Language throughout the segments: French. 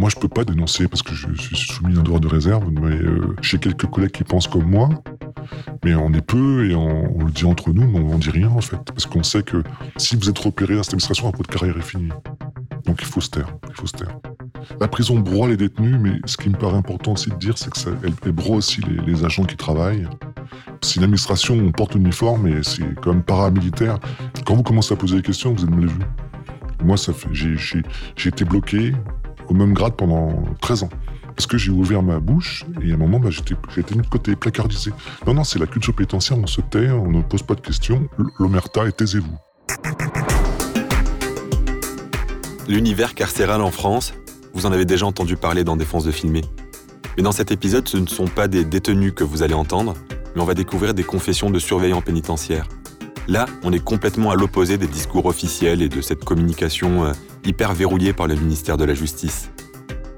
Moi, je peux pas dénoncer parce que je suis soumis à un droit de réserve, mais euh, j'ai quelques collègues qui pensent comme moi. Mais on est peu et on, le dit entre nous, mais on, dit rien en fait. Parce qu'on sait que si vous êtes repéré dans cette administration, votre carrière est finie. Donc il faut se taire. Il faut se taire. La prison broie les détenus, mais ce qui me paraît important aussi de dire, c'est qu'elle elle broie aussi les, agents qui travaillent. C'est une administration, on porte l'uniforme et c'est quand même paramilitaire. Quand vous commencez à poser des questions, vous êtes mal vu. Moi, j'ai été bloqué au même grade pendant 13 ans. Parce que j'ai ouvert ma bouche et à un moment, bah, j'étais mis de côté, placardisé. Non, non, c'est la culture pénitentiaire, on se tait, on ne pose pas de questions. L'omerta et taisez-vous. L'univers carcéral en France, vous en avez déjà entendu parler dans Défense de filmer. Mais dans cet épisode, ce ne sont pas des détenus que vous allez entendre, mais on va découvrir des confessions de surveillants pénitentiaires. Là, on est complètement à l'opposé des discours officiels et de cette communication euh, hyper verrouillée par le ministère de la Justice.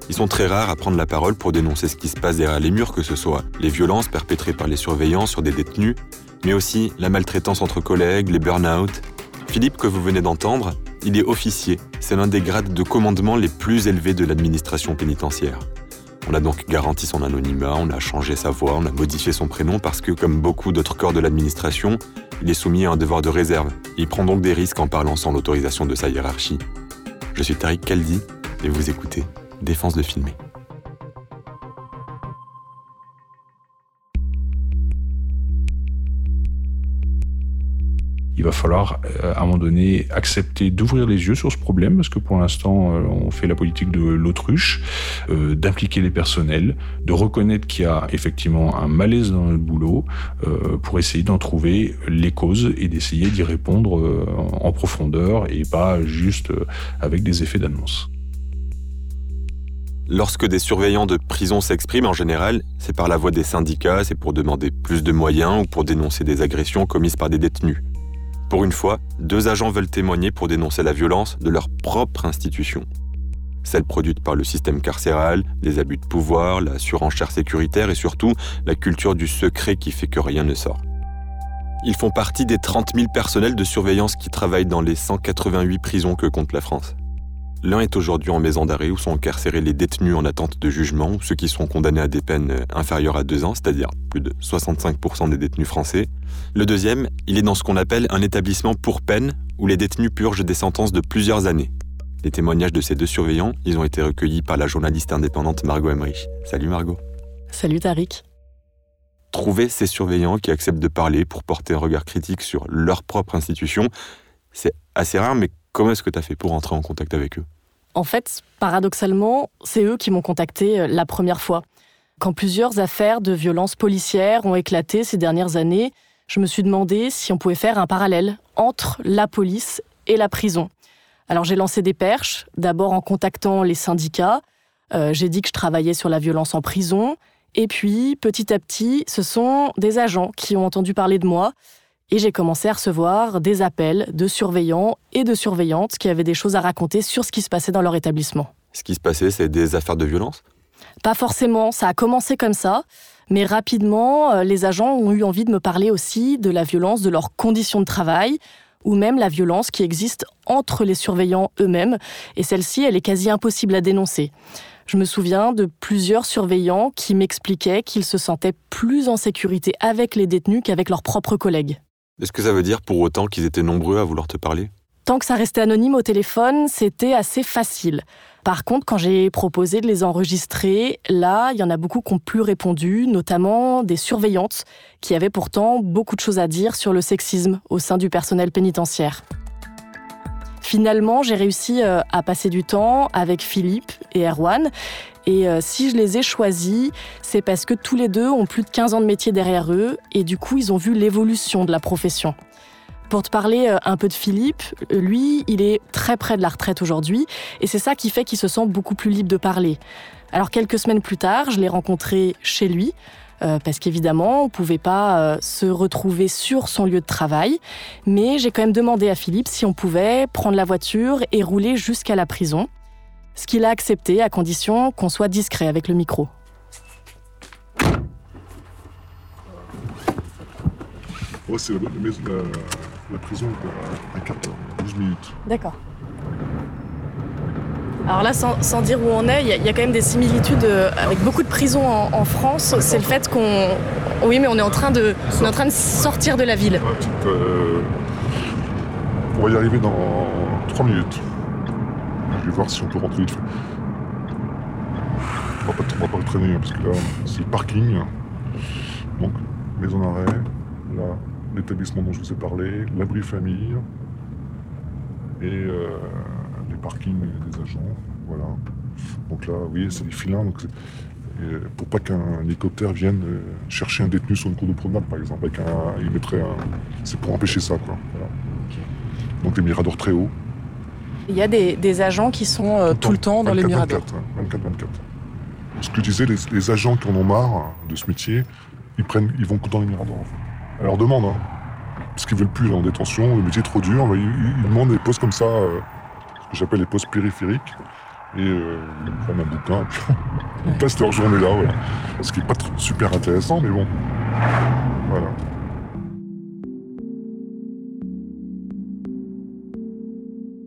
Ils sont très rares à prendre la parole pour dénoncer ce qui se passe derrière les murs, que ce soit les violences perpétrées par les surveillants sur des détenus, mais aussi la maltraitance entre collègues, les burn-out. Philippe, que vous venez d'entendre, il est officier. C'est l'un des grades de commandement les plus élevés de l'administration pénitentiaire. On a donc garanti son anonymat, on a changé sa voix, on a modifié son prénom parce que, comme beaucoup d'autres corps de l'administration, il est soumis à un devoir de réserve. Il prend donc des risques en parlant sans l'autorisation de sa hiérarchie. Je suis Tariq Kaldi et vous écoutez défense de filmer. Il va falloir euh, à un moment donné accepter d'ouvrir les yeux sur ce problème parce que pour l'instant euh, on fait la politique de l'autruche, euh, d'impliquer les personnels, de reconnaître qu'il y a effectivement un malaise dans le boulot pour essayer d'en trouver les causes et d'essayer d'y répondre en profondeur et pas juste avec des effets d'annonce. Lorsque des surveillants de prison s'expriment en général, c'est par la voix des syndicats, c'est pour demander plus de moyens ou pour dénoncer des agressions commises par des détenus. Pour une fois, deux agents veulent témoigner pour dénoncer la violence de leur propre institution. Celle produite par le système carcéral, les abus de pouvoir, la surenchère sécuritaire et surtout la culture du secret qui fait que rien ne sort. Ils font partie des 30 000 personnels de surveillance qui travaillent dans les 188 prisons que compte la France. L'un est aujourd'hui en maison d'arrêt où sont incarcérés les détenus en attente de jugement ou ceux qui sont condamnés à des peines inférieures à deux ans, c'est-à-dire plus de 65% des détenus français. Le deuxième, il est dans ce qu'on appelle un établissement pour peine où les détenus purgent des sentences de plusieurs années. Les témoignages de ces deux surveillants, ils ont été recueillis par la journaliste indépendante Margot Emmerich. Salut Margot. Salut Tariq. Trouver ces surveillants qui acceptent de parler pour porter un regard critique sur leur propre institution, c'est assez rare, mais Comment est-ce que tu as fait pour entrer en contact avec eux? En fait, paradoxalement, c'est eux qui m'ont contacté euh, la première fois. Quand plusieurs affaires de violences policières ont éclaté ces dernières années, je me suis demandé si on pouvait faire un parallèle entre la police et la prison. Alors j'ai lancé des perches, d'abord en contactant les syndicats. Euh, j'ai dit que je travaillais sur la violence en prison. Et puis, petit à petit, ce sont des agents qui ont entendu parler de moi et j'ai commencé à recevoir des appels de surveillants et de surveillantes qui avaient des choses à raconter sur ce qui se passait dans leur établissement. Ce qui se passait, c'est des affaires de violence? Pas forcément, ça a commencé comme ça. Mais rapidement, euh, les agents ont eu envie de me parler aussi de la violence de leurs conditions de travail, ou même la violence qui existe entre les surveillants eux-mêmes, et celle-ci, elle est quasi impossible à dénoncer. Je me souviens de plusieurs surveillants qui m'expliquaient qu'ils se sentaient plus en sécurité avec les détenus qu'avec leurs propres collègues. Est-ce que ça veut dire pour autant qu'ils étaient nombreux à vouloir te parler? Tant que ça restait anonyme au téléphone, c'était assez facile. Par contre, quand j'ai proposé de les enregistrer, là, il y en a beaucoup qui n'ont plus répondu, notamment des surveillantes, qui avaient pourtant beaucoup de choses à dire sur le sexisme au sein du personnel pénitentiaire. Finalement, j'ai réussi euh, à passer du temps avec Philippe et Erwan. Et euh, si je les ai choisis, c'est parce que tous les deux ont plus de 15 ans de métier derrière eux et du coup, ils ont vu l'évolution de la profession. Pour te parler euh, un peu de Philippe, lui, il est très près de la retraite aujourd'hui et c'est ça qui fait qu'il se sent beaucoup plus libre de parler. Alors quelques semaines plus tard, je l'ai rencontré chez lui. Euh, parce qu'évidemment, on ne pouvait pas euh, se retrouver sur son lieu de travail. Mais j'ai quand même demandé à Philippe si on pouvait prendre la voiture et rouler jusqu'à la prison. Ce qu'il a accepté à condition qu'on soit discret avec le micro. Ouais, c'est la, la, la, la prison à 14, 12 minutes. D'accord. Alors là, sans, sans, dire où on est, il y, y, a quand même des similitudes euh, avec beaucoup de prisons en, en France. C'est le fait qu'on... Oui, mais on est en train de, on est en train de sortir de la ville. Ouais, euh... On va y arriver dans 3 minutes. Je vais voir si on peut rentrer vite fait. On va pas, on va pas traîner, hein, parce que là, c'est le parking. Donc, maison d'arrêt. Là, l'établissement dont je vous ai parlé. L'abri famille. Et... Euh les parkings des agents. Voilà. Donc là, oui, c'est des filins. Donc pour pas qu'un hélicoptère vienne chercher un détenu sur une cour de promenade, par exemple, avec un, il mettrait un, c'est pour empêcher ça, quoi. Voilà. Okay. Donc les miradors très hauts. Il y a des, des agents qui sont euh, tout, le temps, dans 24, les miradors. 24, 24, Ce que je disais, les, les, agents qui en ont marre de ce métier, ils prennent, ils vont dans les miradors. En fait. À leur demande, hein. parce qu'ils veulent plus là, en détention, le métier est trop dur. Ils, ils, ils demandent des postes comme ça. Euh, que j'appelle les postes périphériques. Et euh, prennent un bouquin, ils passent leur journée là, voilà. Ce qui n'est pas super intéressant, mais bon. Voilà.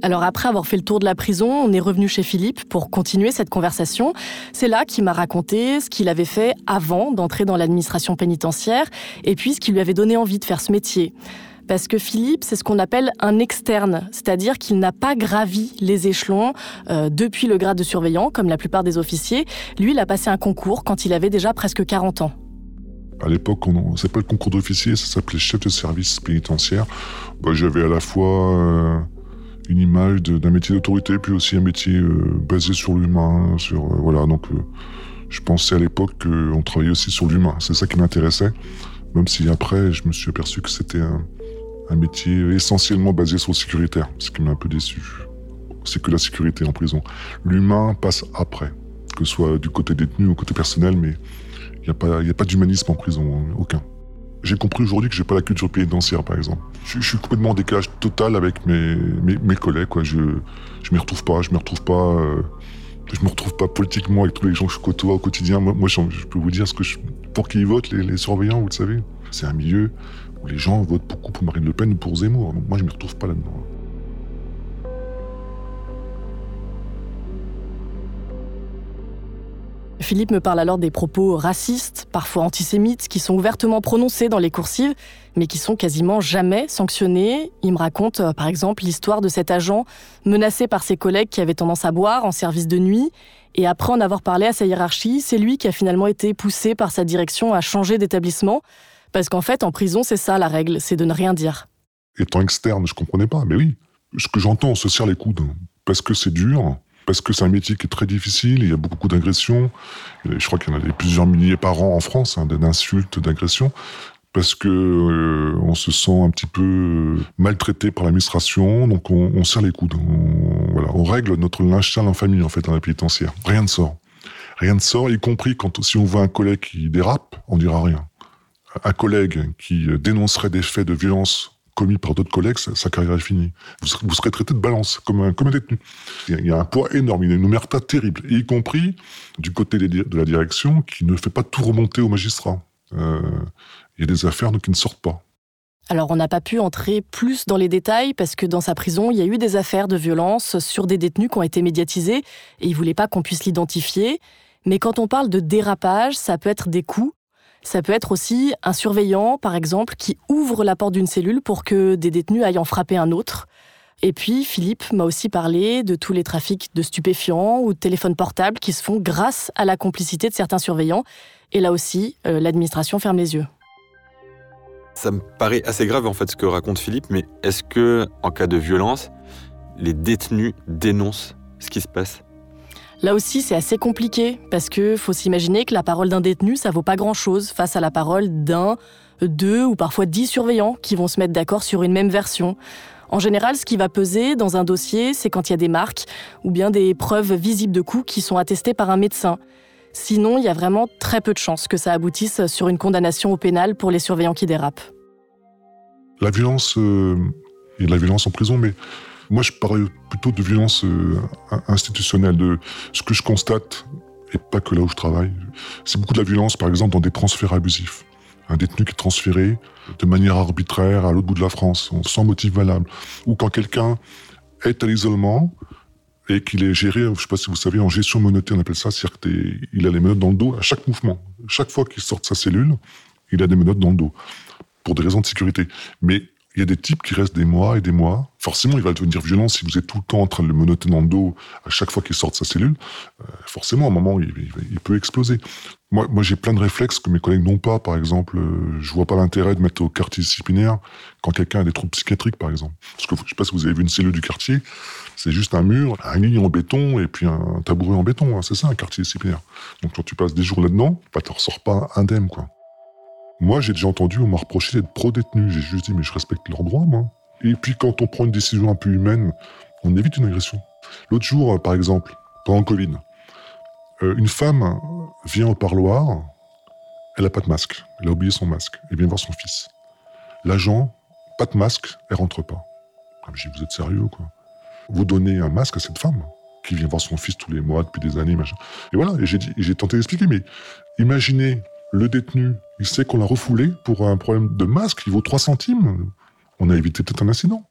Alors après avoir fait le tour de la prison, on est revenu chez Philippe pour continuer cette conversation. C'est là qu'il m'a raconté ce qu'il avait fait avant d'entrer dans l'administration pénitentiaire et puis ce qui lui avait donné envie de faire ce métier parce que Philippe, c'est ce qu'on appelle un externe, c'est-à-dire qu'il n'a pas gravi les échelons euh, depuis le grade de surveillant, comme la plupart des officiers. Lui, il a passé un concours quand il avait déjà presque 40 ans. À l'époque, on pas le concours d'officier, ça s'appelait chef de service pénitentiaire. Bah, J'avais à la fois euh, une image d'un métier d'autorité, puis aussi un métier euh, basé sur l'humain. Voilà, donc je pensais à l'époque qu'on travaillait aussi sur l'humain. C'est ça qui m'intéressait, même si après, je me suis aperçu que c'était un, un métier essentiellement basé sur le sécuritaire, ce qui m'a un peu déçu. C'est que la sécurité en prison. L'humain passe après, que ce soit du côté détenu ou côté personnel, mais il n'y a pas, pas d'humanisme en prison, hein, aucun. J'ai compris aujourd'hui que j'ai pas la culture pénitentiaire, par exemple. Je, suis complètement en décalage total avec mes, mes, collègues. Je, je m'y retrouve pas, je me retrouve pas, euh, je me retrouve pas politiquement avec tous les gens que je côtoie au quotidien. Moi, je, peux vous dire ce que je, pour qui ils votent, les surveillants, vous le savez. C'est un milieu les gens votent beaucoup pour Marine Le Pen ou pour Zemmour. Donc moi, je ne me retrouve pas là-dedans. Philippe me parle alors des propos racistes, parfois antisémites, qui sont ouvertement prononcés dans les coursives, mais qui sont quasiment jamais sanctionnés. Il me raconte euh, par exemple l'histoire de cet agent menacé par ses collègues qui avaient tendance à boire en service de nuit. Et après en avoir parlé à sa hiérarchie, c'est lui qui a finalement été poussé par sa direction à changer d'établissement. Parce qu'en fait, en prison, c'est ça la règle, c'est de ne rien dire. Étant externe, je comprenais pas, mais oui. Ce que j'entends, on se serre les coudes. Parce que c'est dur, parce que c'est un métier qui est très difficile, il y a beaucoup d'agressions. Je crois qu'il y en a plusieurs milliers par an en France, hein, d'insultes, d'agressions. Parce que euh, on se sent un petit peu maltraité par l'administration, donc on, on, serre les coudes. On, voilà, on règle notre linge en famille, en fait, dans la pénitentiaire. Rien ne sort. Rien ne sort, y compris quand si on voit un collègue qui dérape, on dira rien un collègue qui dénoncerait des faits de violence commis par d'autres collègues, sa, carrière est finie. Vous serez, vous serez, traité de balance, comme un, comme un détenu. Il y, a un poids énorme, il y a une omerta terrible, y compris du côté de la direction qui ne fait pas tout remonter aux magistrats. Euh, il y a des affaires qui ne sortent pas. Alors on n'a pas pu entrer plus dans les détails parce que dans sa prison, il y a eu des affaires de violence sur des détenus qui ont été médiatisés et il voulait pas qu'on puisse l'identifier. Mais quand on parle de dérapage, ça peut être des coups ça peut être aussi un surveillant, par exemple, qui ouvre la porte d'une cellule pour que des détenus aillent en frapper un autre. Et puis, Philippe m'a aussi parlé de tous les trafics de stupéfiants ou de téléphones portables qui se font grâce à la complicité de certains surveillants. Et là aussi, euh, l'administration ferme les yeux. Ça me paraît assez grave en fait ce que raconte Philippe, mais est-ce que, en cas de violence, les détenus dénoncent ce qui se passe? Là aussi, c'est assez compliqué parce que faut s'imaginer que la parole d'un détenu, ça vaut pas grand-chose face à la parole d'un, deux ou parfois dix surveillants qui vont se mettre d'accord sur une même version. En général, ce qui va peser dans un dossier, c'est quand il y a des marques ou bien des preuves visibles de coups qui sont attestées par un médecin. Sinon, il y a vraiment très peu de chances que ça aboutisse sur une condamnation au pénal pour les surveillants qui dérapent. La violence, euh, il y a de la violence en prison, mais moi je parle plutôt de violence euh, institutionnelle, de ce que je constate, et pas que là où je travaille. C'est beaucoup de la violence, par exemple, dans des transferts abusifs. Un détenu qui est transféré de manière arbitraire à l'autre bout de la France, sans motif valable. Ou quand quelqu'un est à l'isolement et qu'il est géré, je ne sais pas si vous savez, en gestion monotée, on appelle ça, c'est-à-dire qu'il a les menottes dans le dos à chaque mouvement. Chaque fois qu'il sort de sa cellule, il a des menottes dans le dos, pour des raisons de sécurité. Mais il y a des types qui restent des mois et des mois. Forcément, il va devenir violent si vous êtes tout le temps en train de le monoter dans le dos à chaque fois qu'il sort de sa cellule. Euh, forcément, à un moment, il, peut exploser. Moi, moi j'ai plein de réflexes que mes collègues n'ont pas. Par exemple, euh, je vois pas l'intérêt de mettre au quartier disciplinaire quand quelqu'un a des troubles psychiatriques, par exemple. Parce que je sais pas si vous avez vu une cellule du quartier. C'est juste un mur, un lit en béton et puis un tabouret en béton. Hein. C'est ça, un quartier disciplinaire. Donc, quand tu passes des jours là-dedans, bah, tu ressors pas indemne, quoi. Moi, j'ai déjà entendu, on m'a reproché d'être pro-détenu. J'ai juste dit, mais je respecte leurs droits, moi. Et puis, quand on prend une décision un peu humaine, on évite une agression. L'autre jour, euh, par exemple, pendant Covid, euh, une femme vient au parloir, elle n'a pas de masque, elle a oublié son masque, elle vient voir son fils. L'agent, pas de masque, elle rentre pas. Ah, je dis, vous êtes sérieux, quoi? Vous donnez un masque à cette femme qui vient voir son fils tous les mois, depuis des années, machin. Et voilà, et j'ai tenté d'expliquer, mais imaginez le détenu, il sait qu'on l'a refoulé pour un problème de masque, il vaut 3 centimes. On a évité peut-être un incident.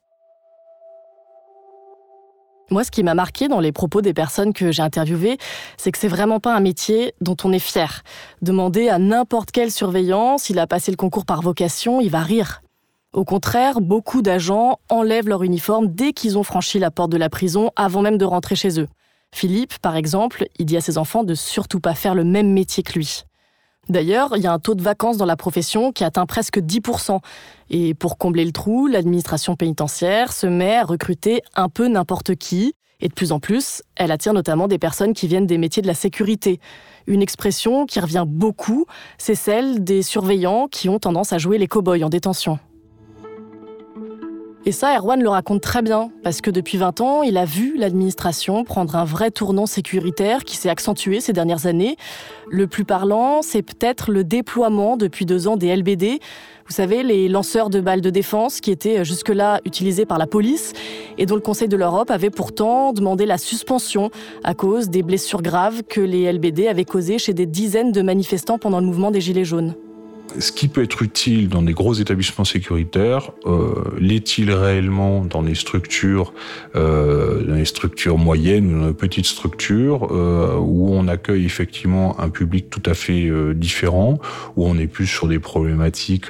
Moi, ce qui m'a marqué dans les propos des personnes que j'ai interviewées, c'est que c'est vraiment pas un métier dont on est fier. Demander à n'importe quel surveillant s'il a passé le concours par vocation, il va rire. Au contraire, beaucoup d'agents enlèvent leur uniforme dès qu'ils ont franchi la porte de la prison avant même de rentrer chez eux. Philippe, par exemple, il dit à ses enfants de surtout pas faire le même métier que lui. D'ailleurs, il y a un taux de vacances dans la profession qui atteint presque 10%. Et pour combler le trou, l'administration pénitentiaire se met à recruter un peu n'importe qui. Et de plus en plus, elle attire notamment des personnes qui viennent des métiers de la sécurité. Une expression qui revient beaucoup, c'est celle des surveillants qui ont tendance à jouer les cow-boys en détention. Et ça, Erwan le raconte très bien, parce que depuis 20 ans, il a vu l'administration prendre un vrai tournant sécuritaire qui s'est accentué ces dernières années. Le plus parlant, c'est peut-être le déploiement depuis deux ans des LBD. Vous savez, les lanceurs de balles de défense qui étaient jusque-là utilisés par la police et dont le Conseil de l'Europe avait pourtant demandé la suspension à cause des blessures graves que les LBD avaient causées chez des dizaines de manifestants pendant le mouvement des Gilets jaunes ce qui peut être utile dans des gros établissements sécuritaires, euh, l'est-il réellement dans des structures, euh, dans les structures moyennes ou dans des petites structures euh, où on accueille effectivement un public tout à fait différent, où on est plus sur des problématiques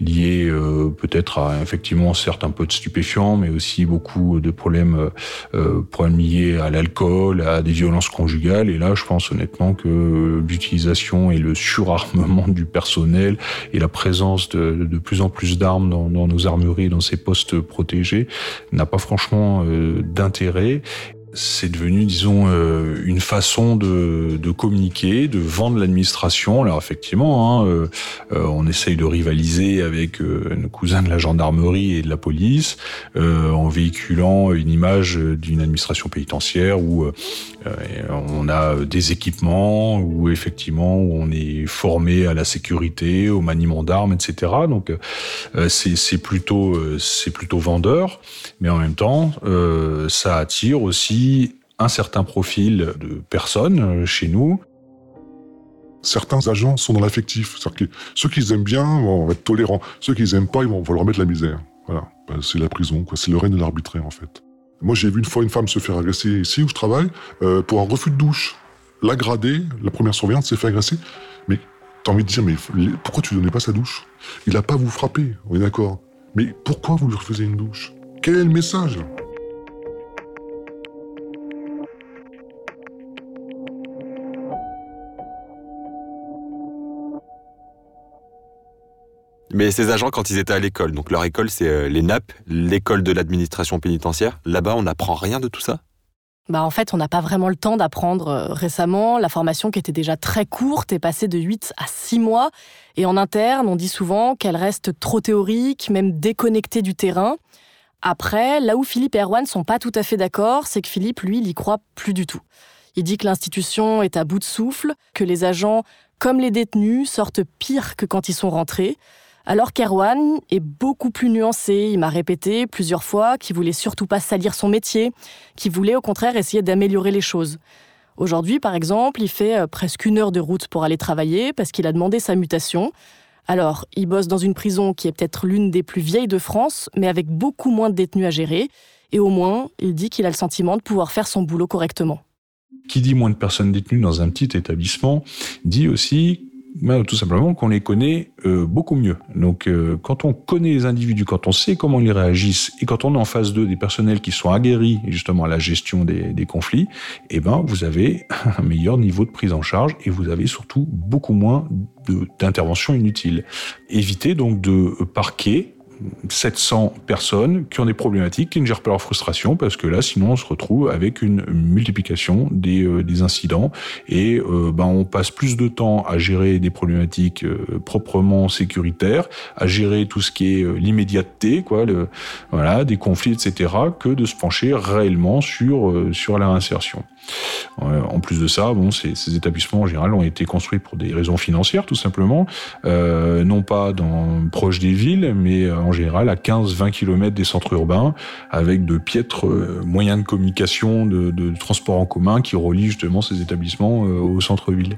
liées peut-être à effectivement certes un peu de stupéfiants, mais aussi beaucoup de problèmes, problèmes liés à l'alcool, à des violences conjugales. Et là, je pense honnêtement que l'utilisation et le surarmement du personnel et la présence de, plus en plus d'armes dans, dans, nos armureries, dans ces postes protégés, n'a pas franchement euh, d'intérêt c'est devenu, disons, euh, une façon de, communiquer, de vendre l'administration. Alors effectivement, hein, euh, euh, on essaye de rivaliser avec nos cousins de la gendarmerie et de la police en véhiculant une image d'une administration pénitentiaire où on a des équipements, où effectivement on est formé à la sécurité, au maniement d'armes, etc. Donc c'est plutôt c'est plutôt vendeur, mais en même temps ça attire aussi un certain profil de personnes euh, chez nous. Certains agents sont dans l'affectif. Ceux qui aiment bien vont être tolérants. Ceux qui aiment pas, ils vont, leur mettre la misère. Ben, c'est la prison. C'est le règne de l'arbitraire, en fait. Moi, j'ai vu une fois une femme se faire agresser ici où je travaille euh, pour un refus de douche. La gradée, la première surveillante s'est fait agresser. Mais t'as envie de dire, mais pourquoi tu donnais pas sa douche? Il a pas vous frapper, on est d'accord. Mais pourquoi vous lui refusez une douche? Quel est le message? Mais ces agents, quand ils étaient à l'école, donc leur école, c'est euh, les NAP, l'école de l'administration pénitentiaire, là-bas, on n'apprend rien de tout ça? Bah en fait, on n'a pas vraiment le temps d'apprendre euh, récemment. La formation qui était déjà très courte est passée de 8 à 6 mois. Et en interne, on dit souvent qu'elle reste trop théorique, même déconnectée du terrain. Après, là où Philippe et Erwan sont pas tout à fait d'accord, c'est que Philippe, lui, il y croit plus du tout. Il dit que l'institution est à bout de souffle, que les agents, comme les détenus, sortent pire que quand ils sont rentrés. Alors qu'Erwan est beaucoup plus nuancé. Il m'a répété plusieurs fois qu'il voulait surtout pas salir son métier, qu'il voulait au contraire essayer d'améliorer les choses. Aujourd'hui, par exemple, il fait euh, presque une heure de route pour aller travailler parce qu'il a demandé sa mutation. Alors, il bosse dans une prison qui est peut-être l'une des plus vieilles de France, mais avec beaucoup moins de détenus à gérer. Et au moins, il dit qu'il a le sentiment de pouvoir faire son boulot correctement. Qui dit moins de personnes détenues dans un petit établissement, dit aussi ben, tout simplement qu'on les connaît euh, beaucoup mieux. Donc euh, quand on connaît les individus, quand on sait comment ils réagissent, et quand on est en face d'eux des personnels qui sont aguerris justement à la gestion des, des conflits, eh ben vous avez un meilleur niveau de prise en charge et vous avez surtout beaucoup moins d'interventions inutiles. Évitez donc de parquer 700 personnes qui ont des problématiques, qui ne gèrent pas leur frustration, parce que là, sinon, on se retrouve avec une multiplication des, euh, incidents et euh, ben, on passe plus de temps à gérer des problématiques euh, proprement sécuritaires, à gérer tout ce qui est l'immédiateté, quoi, voilà, des conflits, etc., que de se pencher réellement sur sur la réinsertion. En plus de ça, bon, ces, établissements en général ont été construits pour des raisons financières, tout simplement, euh, non pas dans proche des villes, mais en général à 15-20 km des centres urbains, avec de piètres euh, moyens de communication, de, de, transport en commun qui relient justement ces établissements euh, au centre-ville.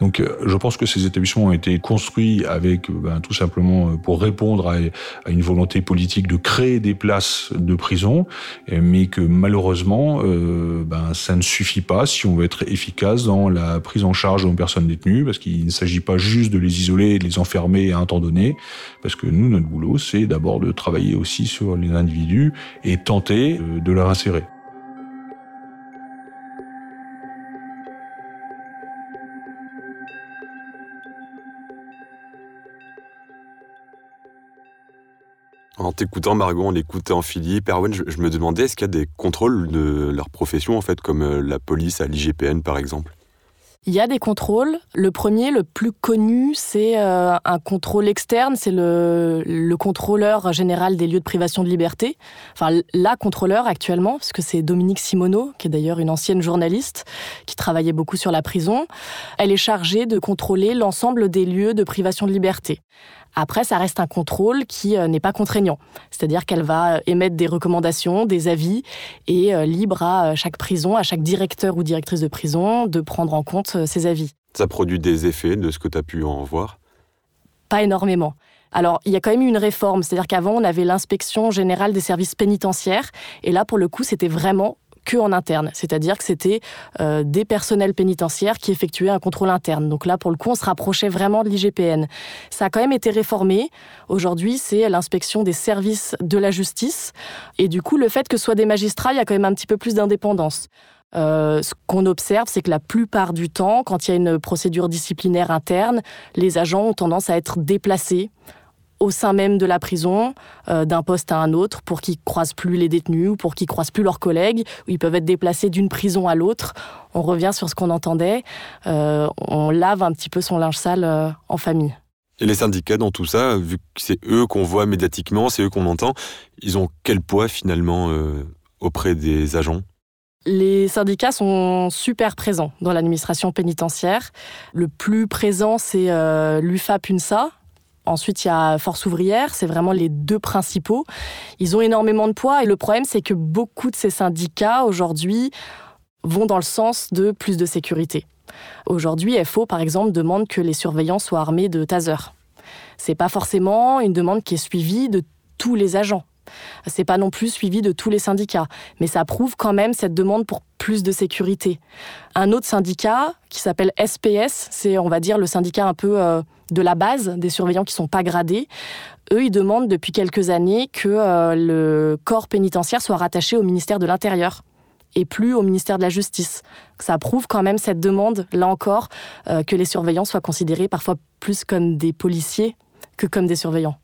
Donc euh, je pense que ces établissements ont été construits avec ben, tout simplement pour répondre à, une volonté politique de créer des places de prison, mais que malheureusement euh, ben, ça ne suffit pas si on veut être efficace dans la prise en charge de personnes détenues, parce qu'il ne s'agit pas juste de les isoler de les enfermer à un temps donné, parce que nous, notre boulot, c'est d'abord de travailler aussi sur les individus et tenter euh, de leur insérer. En t'écoutant, Margot, en l'écoutant Philippe, Erwan, je, je me demandais est-ce qu'il y a des contrôles de leur profession, en fait, comme euh, la police à l'IGPN, par exemple? Il y a des contrôles. Le premier, le plus connu, c'est euh, un contrôle externe, c'est le, le, contrôleur général des lieux de privation de liberté. Enfin, la contrôleur actuellement, parce que c'est Dominique Simoneau, qui est d'ailleurs une ancienne journaliste, qui travaillait beaucoup sur la prison. Elle est chargée de contrôler l'ensemble des lieux de privation de liberté. Après, ça reste un contrôle qui euh, n'est pas contraignant. C'est-à-dire qu'elle va euh, émettre des recommandations, des avis, et euh, libre à chaque prison, à chaque directeur ou directrice de prison, de prendre en compte ces avis. Ça produit des effets de ce que tu as pu en voir? Pas énormément. Alors, il y a quand même eu une réforme, c'est-à-dire qu'avant, on avait l'inspection générale des services pénitentiaires, et là, pour le coup, c'était vraiment que en interne, c'est-à-dire que c'était euh, des personnels pénitentiaires qui effectuaient un contrôle interne. Donc là, pour le coup, on se rapprochait vraiment de l'IGPN. Ça a quand même été réformé. Aujourd'hui, c'est l'inspection des services de la justice. Et du coup, le fait que ce soit des magistrats, il y a quand même un petit peu plus d'indépendance. Euh, ce qu'on observe, c'est que la plupart du temps, quand il y a une procédure disciplinaire interne, les agents ont tendance à être déplacés au sein même de la prison, euh, d'un poste à un autre, pour qu'ils croisent plus les détenus ou pour qu'ils croisent plus leurs collègues, où ils peuvent être déplacés d'une prison à l'autre. On revient sur ce qu'on entendait, euh, on lave un petit peu son linge sale euh, en famille. Et les syndicats dans tout ça, vu que c'est eux qu'on voit médiatiquement, c'est eux qu'on entend, ils ont quel poids finalement auprès des agents? Les syndicats sont super présents dans l'administration pénitentiaire. Le plus présent, c'est l'UFA-PUNSA, Ensuite, il y a Force ouvrière, c'est vraiment les deux principaux. Ils ont énormément de poids et le problème, c'est que beaucoup de ces syndicats, aujourd'hui, vont dans le sens de plus de sécurité. Aujourd'hui, FO, par exemple, demande que les surveillants soient armés de tasers. C'est pas forcément une demande qui est suivie de tous les agents. C'est pas non plus suivi de tous les syndicats, mais ça prouve quand même cette demande pour plus de sécurité. Un autre syndicat qui s'appelle SPS, c'est on va dire le syndicat un peu euh, de la base des surveillants qui sont pas gradés. Eux, ils demandent depuis quelques années que euh, le corps pénitentiaire soit rattaché au ministère de l'Intérieur et plus au ministère de la Justice. Ça prouve quand même cette demande, là encore, euh, que les surveillants soient considérés parfois plus comme des policiers que comme des surveillants.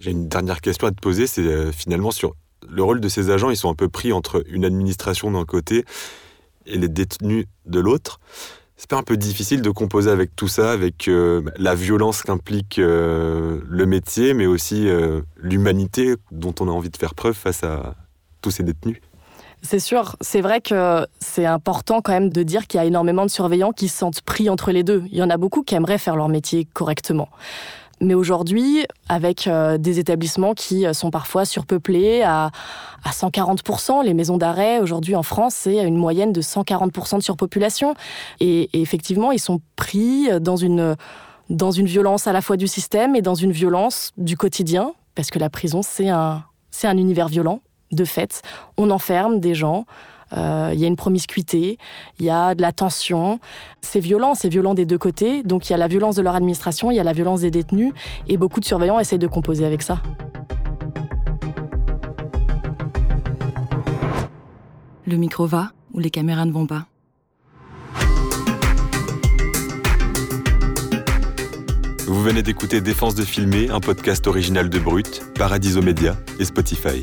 J'ai une dernière question à te poser, c'est euh, finalement sur le rôle de ces agents. Ils sont un peu pris entre une administration d'un côté et les détenus de l'autre. C'est pas un peu difficile de composer avec tout ça, avec euh, la violence qu'implique euh, le métier, mais aussi euh, l'humanité dont on a envie de faire preuve face à tous ces détenus? C'est sûr, c'est vrai que c'est important quand même de dire qu'il y a énormément de surveillants qui se sentent pris entre les deux. Il y en a beaucoup qui aimeraient faire leur métier correctement. Mais aujourd'hui, avec euh, des établissements qui euh, sont parfois surpeuplés à, à 140%, les maisons d'arrêt aujourd'hui en France, c'est une moyenne de 140% de surpopulation. Et, et, effectivement, ils sont pris dans une, dans une violence à la fois du système et dans une violence du quotidien, parce que la prison, c'est un, c'est un univers violent, de fait. On enferme des gens, euh, il y a une promiscuité, il y a de la tension. C'est violent, c'est violent des deux côtés. Donc il y a la violence de leur administration, il y a la violence des détenus, et beaucoup de surveillants essayent de composer avec ça. Le micro va ou les caméras ne vont pas? Vous venez d'écouter Défense de filmer, un podcast original de Brut, Paradiso Média et Spotify.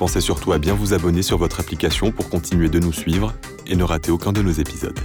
Pensez surtout à bien vous abonner sur votre application pour continuer de nous suivre et ne rater aucun de nos épisodes.